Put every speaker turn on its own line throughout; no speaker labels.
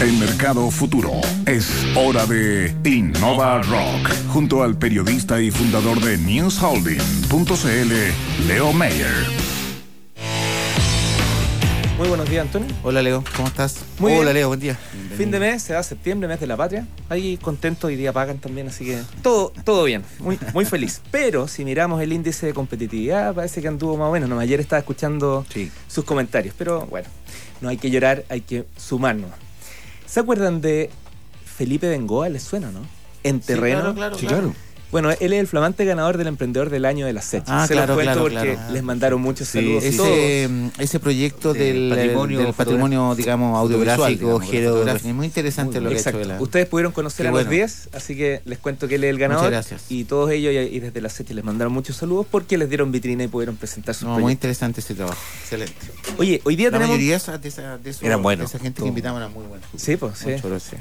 en Mercado Futuro. Es hora de Innova Rock, junto al periodista y fundador de NewsHolding.cl, Leo Mayer.
Muy buenos días, Antonio.
Hola, Leo. ¿Cómo estás?
Muy
Hola,
bien.
Leo. Buen día.
Fin de mes, se va septiembre, mes de la patria. Ahí contento, hoy día pagan también, así que todo, todo bien, muy, muy feliz. Pero si miramos el índice de competitividad, parece que anduvo más o menos. No, ayer estaba escuchando
Sí.
sus comentarios, pero bueno, no hay que llorar, hay que sumarnos. ¿Se acuerdan de Felipe Bengoa? ¿Les suena, no? En terreno.
claro, claro,
Sí,
claro.
claro.
Bueno, él es el flamante ganador del emprendedor del año de la SECH.
Ah,
Se
claro,
los cuento
claro,
porque
claro.
les mandaron muchos
Sí,
saludos.
sí.
todos.
Ese, mm, ese proyecto
Del
del
patrimonio
del patrimonio, digamos, audiográfico,
digamos,
geográfico. Es muy interesante
Muy
lo que ha
Exacto.
hecho. la-
Ustedes pudieron conocer
Qué
a
bueno.
los 10, así que les cuento que él es el ganador.
Muchas gracias.
Y todos ellos, y, y desde la SECH les mandaron muchos saludos porque les dieron vitrina y pudieron presentar sus
No, muy interesante ese trabajo. Excelente.
Oye, hoy día
La
tenemos.
mayoría de esa, de esa, de esos-
Eran buenos.
de esa gente
Todo.
que invitamos era muy buena.
Sí, pues, sí.
Mucho gracias.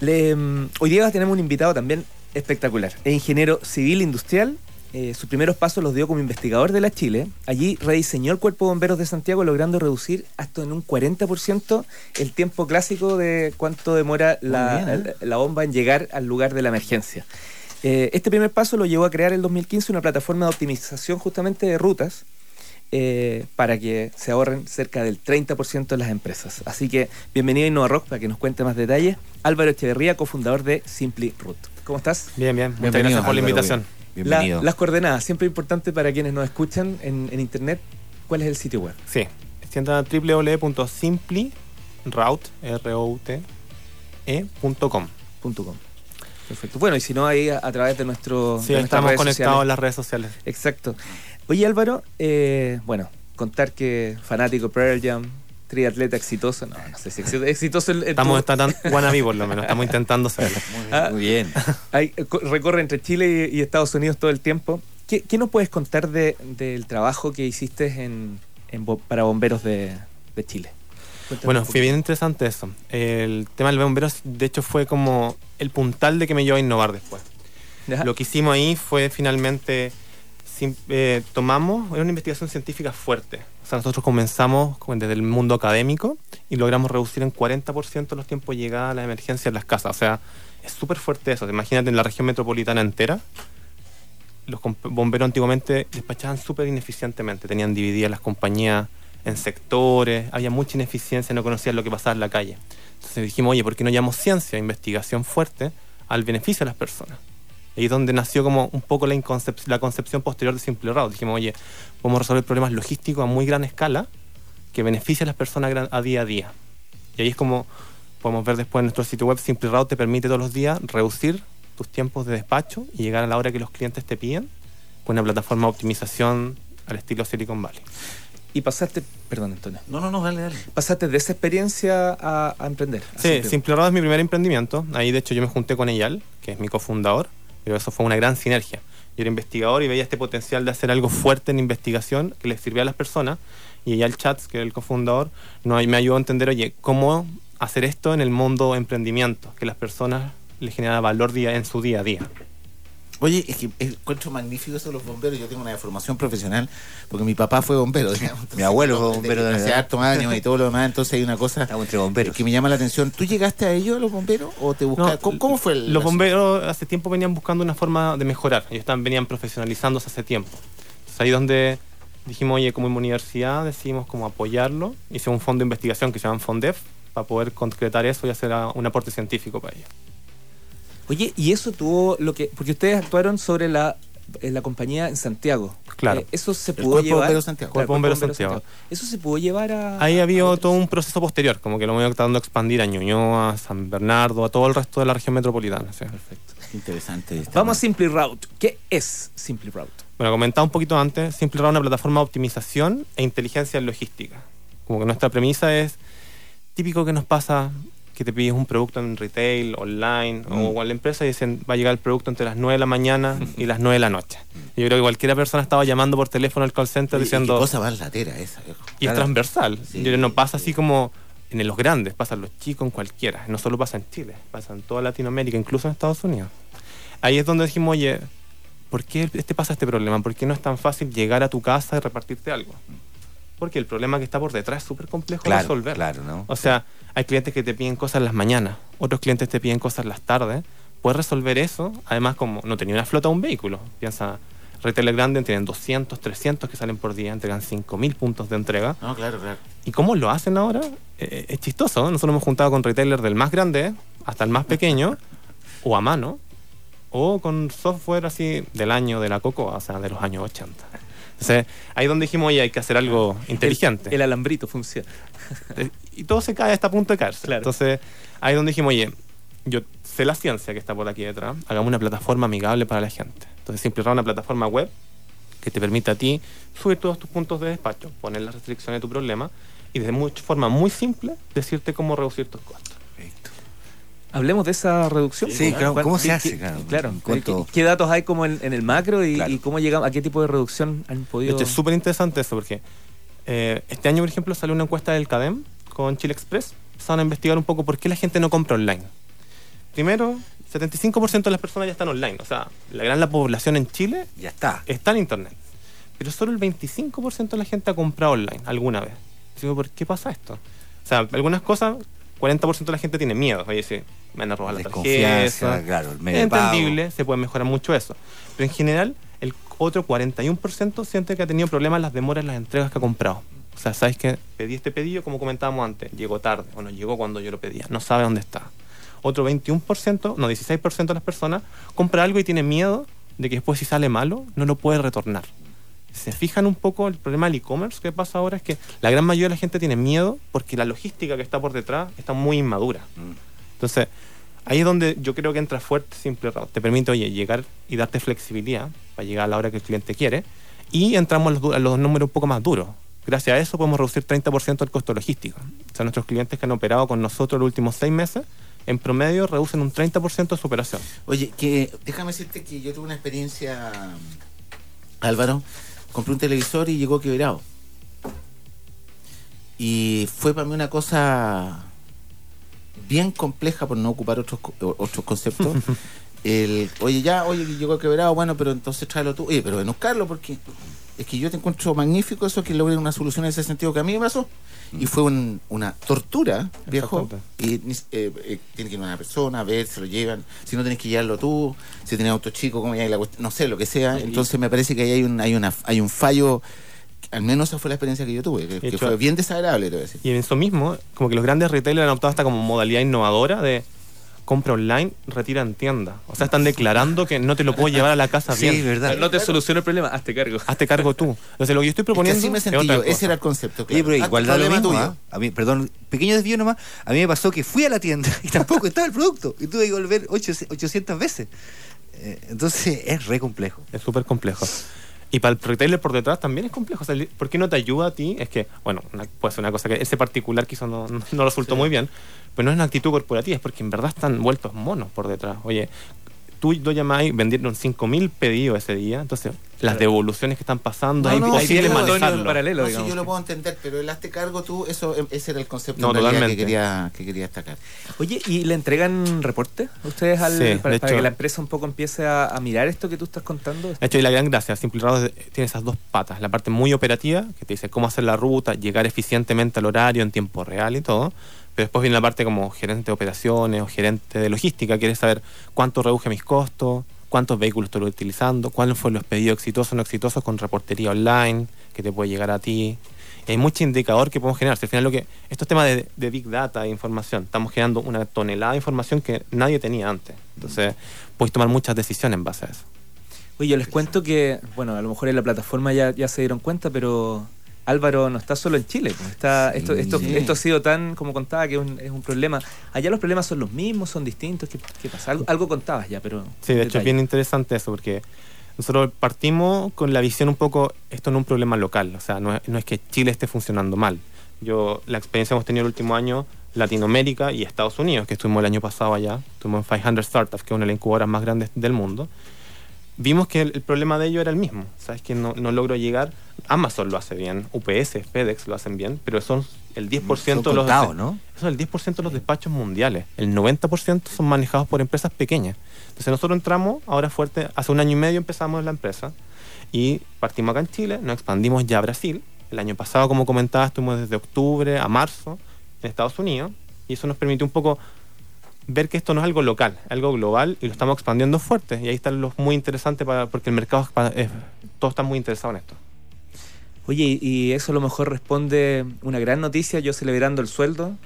Le, mm, hoy día tenemos un invitado también espectacular. Es ingeniero civil industrial. Eh, sus primeros pasos los dio como investigador de la Chile. Allí rediseñó el Cuerpo de Bomberos de Santiago, logrando reducir hasta en un 40% el tiempo clásico de cuánto demora la,
bien, ¿eh?
la- la bomba en llegar al lugar de la emergencia. Eh, este primer paso lo llevó a crear en 2015 una plataforma de optimización justamente de rutas eh, para que se ahorren cerca del 30% de las empresas. Así que bienvenido a Innova Rock para que nos cuente más detalles. Álvaro Echeverría, cofundador de Simply Root. ¿Cómo estás?
Bien, bien. Muchas
Bienvenido,
gracias por la invitación.
La-
Bienvenido.
las coordenadas, siempre importante para quienes nos escuchan en, en internet. ¿Cuál es el sitio web?
Sí. Entra www.simplyroute, R-O-U-T, E e.com.
Punto .com. Perfecto. Bueno, y si no, ahí a, a través de nuestro.
Sí,
de
estamos conectados en las redes sociales.
Exacto. Oye, Álvaro, eh, bueno, contar que fanático Pearl Jam, triatleta exitoso. No, no sé si exitoso. exitoso el- el-
Estamos wannabe por lo menos, estamos intentando.
Ah,
Muy bien.
hay- co- recorre entre Chile y, y Estados Unidos todo el tiempo. ¿Qué, qué nos puedes contar de- del trabajo que hiciste en, en para bomberos de, de Chile? Cuéntanos
Bueno, fue bien interesante eso. El tema del bomberos, de hecho, fue como el puntal de que me llevó a innovar después.
Ya.
Lo que hicimos ahí fue finalmente, eh, tomamos, era una investigación científica fuerte. O sea, nosotros comenzamos desde el mundo académico y logramos reducir en 40% los tiempos de llegada a las emergencias en las casas. O sea, es súper fuerte eso. Imagínate en la región metropolitana entera, los bomberos antiguamente despachaban súper ineficientemente. Tenían divididas las compañías en sectores, había mucha ineficiencia, no conocían lo que pasaba en la calle. Entonces dijimos, oye, ¿por qué no llamamos ciencia, investigación fuerte al beneficio de las personas? Y ahí es donde nació como un poco la, inconcep- la concepción posterior de Simple Route. Dijimos, oye, podemos resolver problemas logísticos a muy gran escala que benefician a las personas a día a día. Y ahí es como podemos ver después en nuestro sitio web, Simple Route te permite todos los días reducir tus tiempos de despacho y llegar a la hora que los clientes te piden con una plataforma de optimización al estilo Silicon Valley.
Y pasaste, perdón Antonio,
No, no, no, dale, dale.
pasaste de esa experiencia a, a emprender. a
Sí.
Simple
Route es mi primer emprendimiento. Ahí, de hecho, yo me junté con Eyal, que es mi cofundador, eso fue una gran sinergia. Yo era investigador y veía este potencial de hacer algo fuerte en investigación que les sirviera a las personas. Y Eyal Chats, que es el cofundador, me ayudó a entender, oye, cómo hacer esto en el mundo emprendimiento, que las personas les genera valor día, en su día a día.
Oye, es que encuentro magnífico eso de los bomberos. Yo tengo una formación profesional porque mi papá fue bombero. digamos. Entonces,
Mi abuelo fue bombero
desde. Hace hartos años y todo lo demás. Entonces hay una cosa
Estamos entre bomberos.
que me llama la atención. ¿Tú llegaste a ellos, a los bomberos? ¿O te buscaste?
No,
¿Cómo, cómo fue el
Los bomberos hace tiempo venían buscando una forma de mejorar. Ellos estaban, venían profesionalizándose hace tiempo. Entonces ahí donde dijimos, oye, como universidad decidimos como apoyarlo. Hice un fondo de investigación que se llama Fondef para poder concretar eso y hacer un aporte científico para ellos.
Oye, y eso tuvo lo que. Porque ustedes actuaron sobre la, en la compañía en Santiago.
Claro.
Eh, eso se pudo llevar.
Bombero Santiago.
Claro,
Bombero
Bombero
Santiago.
Eso se pudo llevar a.
Ahí
a
había
otros?
todo un proceso posterior, como que lo hemos tratando de expandir a Ñuñoa, a San Bernardo, a todo el resto de la región metropolitana. ¿sí?
Perfecto.
Interesante. este
Vamos a. Simply Route. ¿Qué es Simply Route?
Bueno, comentaba un poquito antes, Simple Route es una plataforma de optimización e inteligencia en logística. Como que nuestra premisa es típico que nos pasa que te pides un producto en retail, online
Mm.
o en la empresa y dicen va a llegar el producto entre las 9 de la mañana y las 9 de la noche. Yo creo que cualquier persona estaba llamando por teléfono al call center diciendo...
Qué cosa más latera esa, viejo.
Y es
Claro.
transversal.
Sí.
Yo creo que no pasa así como en los grandes, pasa en los chicos, en cualquiera. No solo pasa en Chile, pasa en toda Latinoamérica, incluso en Estados Unidos. Ahí es donde dijimos, oye, ¿por qué este pasa este problema? ¿Por qué no es tan fácil llegar a tu casa y repartirte algo? Porque el problema que está por detrás es súper complejo de
Claro,
resolver.
claro, ¿no?
O sea, hay clientes que te piden cosas en las mañanas, otros clientes te piden cosas en las tardes. Puedes resolver eso, además como no tenía una flota de un vehículo. Piensa, retailers grandes tienen 200, 300 que salen por día, entregan 5.000 puntos de entrega.
No, claro, claro.
¿Y cómo lo hacen ahora? Eh, es chistoso. ¿no? Nosotros hemos juntado con retailers del más grande hasta el más pequeño, o a mano, o con software así del año de la Coco, o sea, de los años 80. Entonces, ahí donde dijimos, oye, hay que hacer algo inteligente.
El, el alambrito funciona.
Eh, y todo se cae hasta a punto de caerse.
Claro.
Entonces, ahí donde dijimos, oye, yo sé la ciencia que está por aquí detrás, hagamos una plataforma amigable para la gente. Entonces, Simple es una plataforma web que te permite a ti subir todos tus puntos de despacho, poner las restricciones de tu problema y de much- forma muy simple decirte cómo reducir tus costos.
Perfecto.
Hablemos de esa reducción.
Sí, claro,
¿Cuál-
¿cómo se hace, claro?
¿Qué, qué datos hay como en, en el macro y,
Claro.
y cómo llegamos, a qué tipo de reducción han podido...?
hecho, es súper interesante eso porque eh, este año, por ejemplo, salió una encuesta del CADEM con Chile Express. Empezaron a investigar un poco por qué la gente no compra online. Primero, 75% de las personas ya están online. O sea, la gran la población en Chile
Ya está.
está en internet. Pero solo el 25% de la gente ha comprado online alguna vez. Digo, ¿por qué pasa esto? O sea, algunas cosas, 40% de la gente tiene miedo. Oye, sí, me van a robar la
Desconfianza,
tarjeta.
claro, el medio
Es
pago.
entendible, se puede mejorar mucho eso. Pero en general, el otro 41% siente que ha tenido problemas en las demoras en las entregas que ha comprado. O sea, ¿sabes que Pedí este pedido, como comentábamos antes, llegó tarde o no llegó cuando yo lo pedía, no sabe dónde está. Otro 21%, no, 16% de las personas compra algo y tiene miedo de que después si sale malo, no lo puede retornar. Se fijan un poco el problema del e-commerce que pasa ahora es que la gran mayoría de la gente tiene miedo porque la logística que está por detrás está muy inmadura.
Mm.
Entonces, ahí es donde yo creo que entra fuerte Simple Route. Te permite, oye, llegar y darte flexibilidad para llegar a la hora que el cliente quiere. Y entramos a los, a los números un poco más duros. Gracias a eso podemos reducir 30% el costo logístico. O sea, nuestros clientes que han operado con nosotros los últimos seis meses, en promedio reducen un 30% de su operación.
Oye, que déjame decirte que yo tuve una experiencia, Álvaro. Compré un televisor y llegó quebrado. Y fue para mí una cosa bien compleja por no ocupar otros otros conceptos. El, oye, ya, oye, que llegó quebrado, bueno, pero entonces tráelo tú. Oye, pero ven buscarlo porque es que yo te encuentro magnífico eso que logren una solución en ese sentido que a mí me pasó. Y fue un- una tortura, viejo. Y eh, eh, tiene que ir una persona a ver, se lo llevan. Si no tenés que llevarlo tú, si tenés auto chico, como ya la no sé, lo que sea. Entonces me parece que ahí hay un, hay una, hay un fallo. Al menos esa fue la experiencia que yo tuve, que, que fue bien desagradable, te voy a decir.
Y en eso mismo, como que los grandes retailers han adoptado hasta como modalidad innovadora de compra online, retira en tienda. O sea, están declarando que no te lo puedo llevar a la casa
Sí,
bien.
verdad.
No te soluciona el problema, hazte cargo.
Hazte cargo tú. Entonces, lo que yo estoy
Es que
proponiendo
así me
es
sentí yo, ese era el concepto.
Oye,
claro.
pero igual da lo mismo,
tuyo.
¿ah? A mí, perdón, pequeño desvío nomás. A mí me pasó que fui a la tienda y tampoco estaba el producto. Y tuve que volver ocho- 800 veces. Eh, entonces es re complejo.
Es súper complejo. Y para el retailer por detrás también es complejo. O sea, ¿Por qué no te ayuda a ti? Es que, bueno, una- puede ser una cosa que ese particular quizás no, no, no resultó muy bien, pero no es una actitud corporativa, es porque en verdad están vueltos monos por detrás. Oye, tú lo llamáis, vendieron 5.000 pedidos ese día, entonces las devoluciones que están pasando,
No,
es
no, sí,
manejarlo.
en paralelo,
No, sí, yo lo puedo entender, pero el hazte cargo tú, eso, ese era el concepto
No,
en realidad
totalmente.
que quería, que quería destacar.
Oye, ¿y le entregan reporte ustedes al,
Sí,
para, para
hecho-
que la empresa un poco empiece a, a mirar esto que tú estás contando?
De hecho, y la gran gracia, Simple Route tiene esas dos patas. La parte muy operativa, que te dice cómo hacer la ruta, llegar eficientemente al horario en tiempo real y todo. Pero después viene la parte como gerente de operaciones o gerente de logística. Quieres saber cuánto reduje mis costos, cuántos vehículos estoy utilizando, cuáles fueron los pedidos exitosos o no exitosos con reportería online que te puede llegar a ti. Y hay mucho indicador que podemos generar. Si al final lo que estos temas de, de big data, de información, estamos generando una tonelada de información que nadie tenía antes. Entonces, puedes tomar muchas decisiones en base a eso.
Oye, yo les cuento que, bueno, a lo mejor en la plataforma ya, ya se dieron cuenta, pero Álvaro no está solo en Chile. pues, esto, esto,
Sí.
esto ha sido tan, como contaba, que es un, es un problema. Allá los problemas son los mismos, son distintos. ¿Qué, qué pasa? Algo, algo contabas ya, pero...
Sí, de hecho es bien interesante eso, porque nosotros partimos con la visión un poco, esto no es un problema local, o sea, no es, no es que Chile esté funcionando mal. Yo, la experiencia que hemos tenido el último año, Latinoamérica y Estados Unidos, que estuvimos el año pasado allá, estuvimos en 500 Startups, que es una de las incubadoras más grandes del mundo, vimos que el, el problema de ellos era el mismo, sabes que no, no logro llegar, Amazon lo hace bien, UPS, FedEx lo hacen bien, pero son el 10%
Son
de los...
¿no?
Eso es el 10% de los despachos mundiales. El 90% son manejados por empresas pequeñas. Entonces nosotros entramos ahora fuerte, hace un año y medio empezamos la empresa y partimos acá en Chile, nos expandimos ya a Brasil El año pasado, como comentaba, estuvimos desde octubre a marzo en Estados Unidos y eso nos permitió un poco ver que esto no es algo local, es algo global y lo estamos expandiendo fuerte. Y ahí está lo muy interesante para, porque el mercado, es todos están muy interesados en esto.
Oye, y eso a lo mejor responde una gran noticia, yo celebrando el sueldo,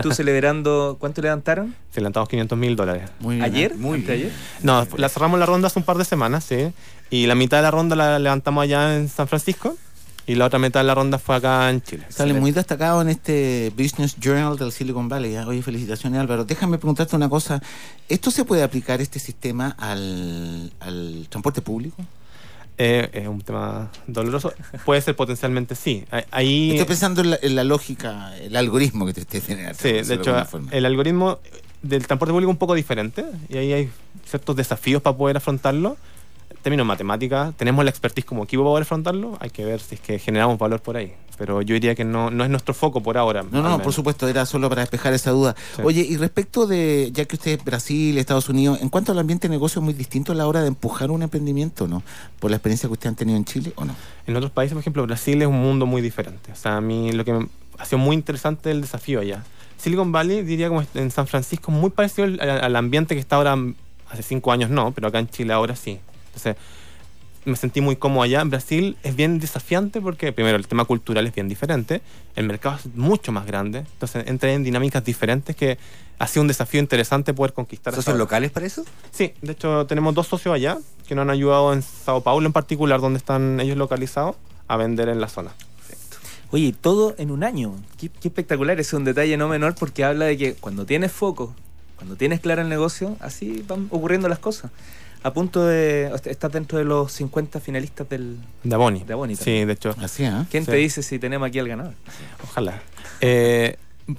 tú celebrando, ¿cuánto levantaron?
Se levantamos 500 mil dólares.
Muy bien,
¿Ayer?
Muy bien.
¿Anteayer?
No, la cerramos la ronda hace un par de semanas, sí. Y la mitad de la ronda la levantamos allá en San Francisco y la otra mitad de la ronda fue acá en Chile.
Sale muy destacado en este Business Journal del Silicon Valley. ¿eh? Oye, felicitaciones Álvaro. Déjame preguntarte una cosa. ¿Esto se puede aplicar, este sistema, al, al transporte público?
Eh, es un tema doloroso. Puede ser potencialmente sí. Ahí- Ahí,
Estoy pensando en la, en la lógica, el algoritmo que te esté generando.
sí, de hecho, el algoritmo del transporte público es un poco diferente y ahí hay ciertos desafíos para poder afrontarlo. Términos matemáticas, tenemos la expertise como equipo para poder afrontarlo. Hay que ver si es que generamos valor por ahí. Pero yo diría que no, no es nuestro foco por ahora.
No, no, por supuesto, era solo para despejar esa duda.
Sí.
Oye, y respecto de, ya que usted es Brasil, Estados Unidos, en cuanto al ambiente de negocio, ¿es muy distinto a la hora de empujar un emprendimiento, no? ¿Por la experiencia que usted han tenido en Chile o no?
En otros países, por ejemplo, Brasil es un mundo muy diferente. O sea, a mí lo que me ha sido muy interesante el desafío allá. Silicon Valley, diría como en San Francisco, muy parecido al, al ambiente que está ahora, hace cinco años no, pero acá en Chile ahora sí. Entonces, me sentí muy cómodo allá. En Brasil es bien desafiante porque, primero, el tema cultural es bien diferente, el mercado es mucho más grande, entonces entra en dinámicas diferentes que ha sido un desafío interesante poder conquistar.
¿Socios locales para eso?
Sí, de hecho tenemos dos socios allá que nos han ayudado en Sao Paulo en particular, donde están ellos localizados, a vender en la zona.
Oye, y todo en un año. Qué, qué espectacular, ese es un detalle no menor porque habla de que cuando tienes foco, cuando tienes claro el negocio, así van ocurriendo las cosas. A punto de... Estás dentro de los 50 finalistas del...
De Aboni.
De Aboni
Sí, de hecho,
Así, ¿ah?
¿Quién te dice si tenemos aquí al ganador?
ojalá. Eh,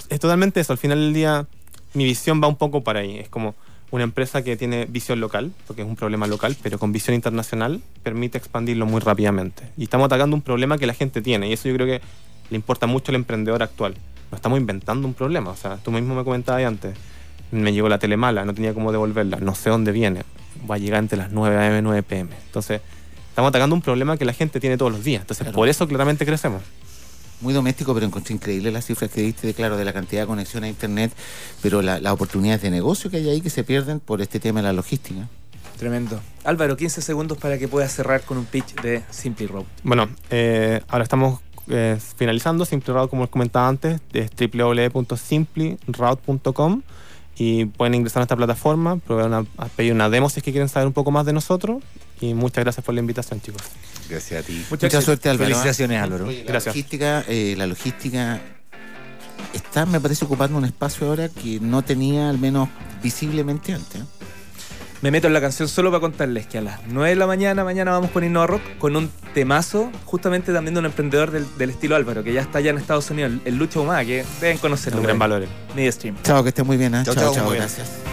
es totalmente eso. Al final del día, mi visión va un poco para ahí. Es como una empresa que tiene visión local, porque es un problema local, pero con visión internacional permite expandirlo muy rápidamente. Y estamos atacando un problema que la gente tiene, y eso yo creo que le importa mucho al emprendedor actual. No estamos inventando un problema. O sea, tú mismo me comentabas ahí antes. Me llegó la tele mala, no tenía cómo devolverla, no sé dónde viene. Va a llegar entre las 9 am y 9 pm. Entonces, estamos atacando un problema que la gente tiene todos los días. Entonces,
Claro.
por eso claramente crecemos.
Muy doméstico, pero encontré increíble las cifras que diste, de, claro, de la cantidad de conexiones a Internet, pero la- las oportunidades de negocio que hay ahí que se pierden por este tema de la logística.
Tremendo. Álvaro, 15 segundos para que puedas cerrar con un pitch de Simply Road.
Bueno, eh, ahora estamos eh, finalizando. Simple Route, como les comentaba antes, es www.simplyroute.com y pueden ingresar a esta plataforma, probar una, a pedir una demo si es que quieren saber un poco más de nosotros. Y muchas gracias por la invitación, chicos.
Gracias a ti.
Mucha suerte, Álvaro.
Felicitaciones, Álvaro.
Oye, la
Gracias.
logística, eh, la logística está, me parece, ocupando un espacio ahora que no tenía, al menos visiblemente antes.
Me meto en la canción solo para contarles que a las 9 de la mañana, mañana vamos con Innova Rock, con un temazo, justamente también de un emprendedor del, del estilo Álvaro, que ya está allá en Estados Unidos, el, el Lucho Humada, que deben conocerlo.
Un gran valor.
Media Stream.
Chao, que esté muy bien. ¿eh?
Chao,
chao,
chao,
chao,
muy bien.
gracias.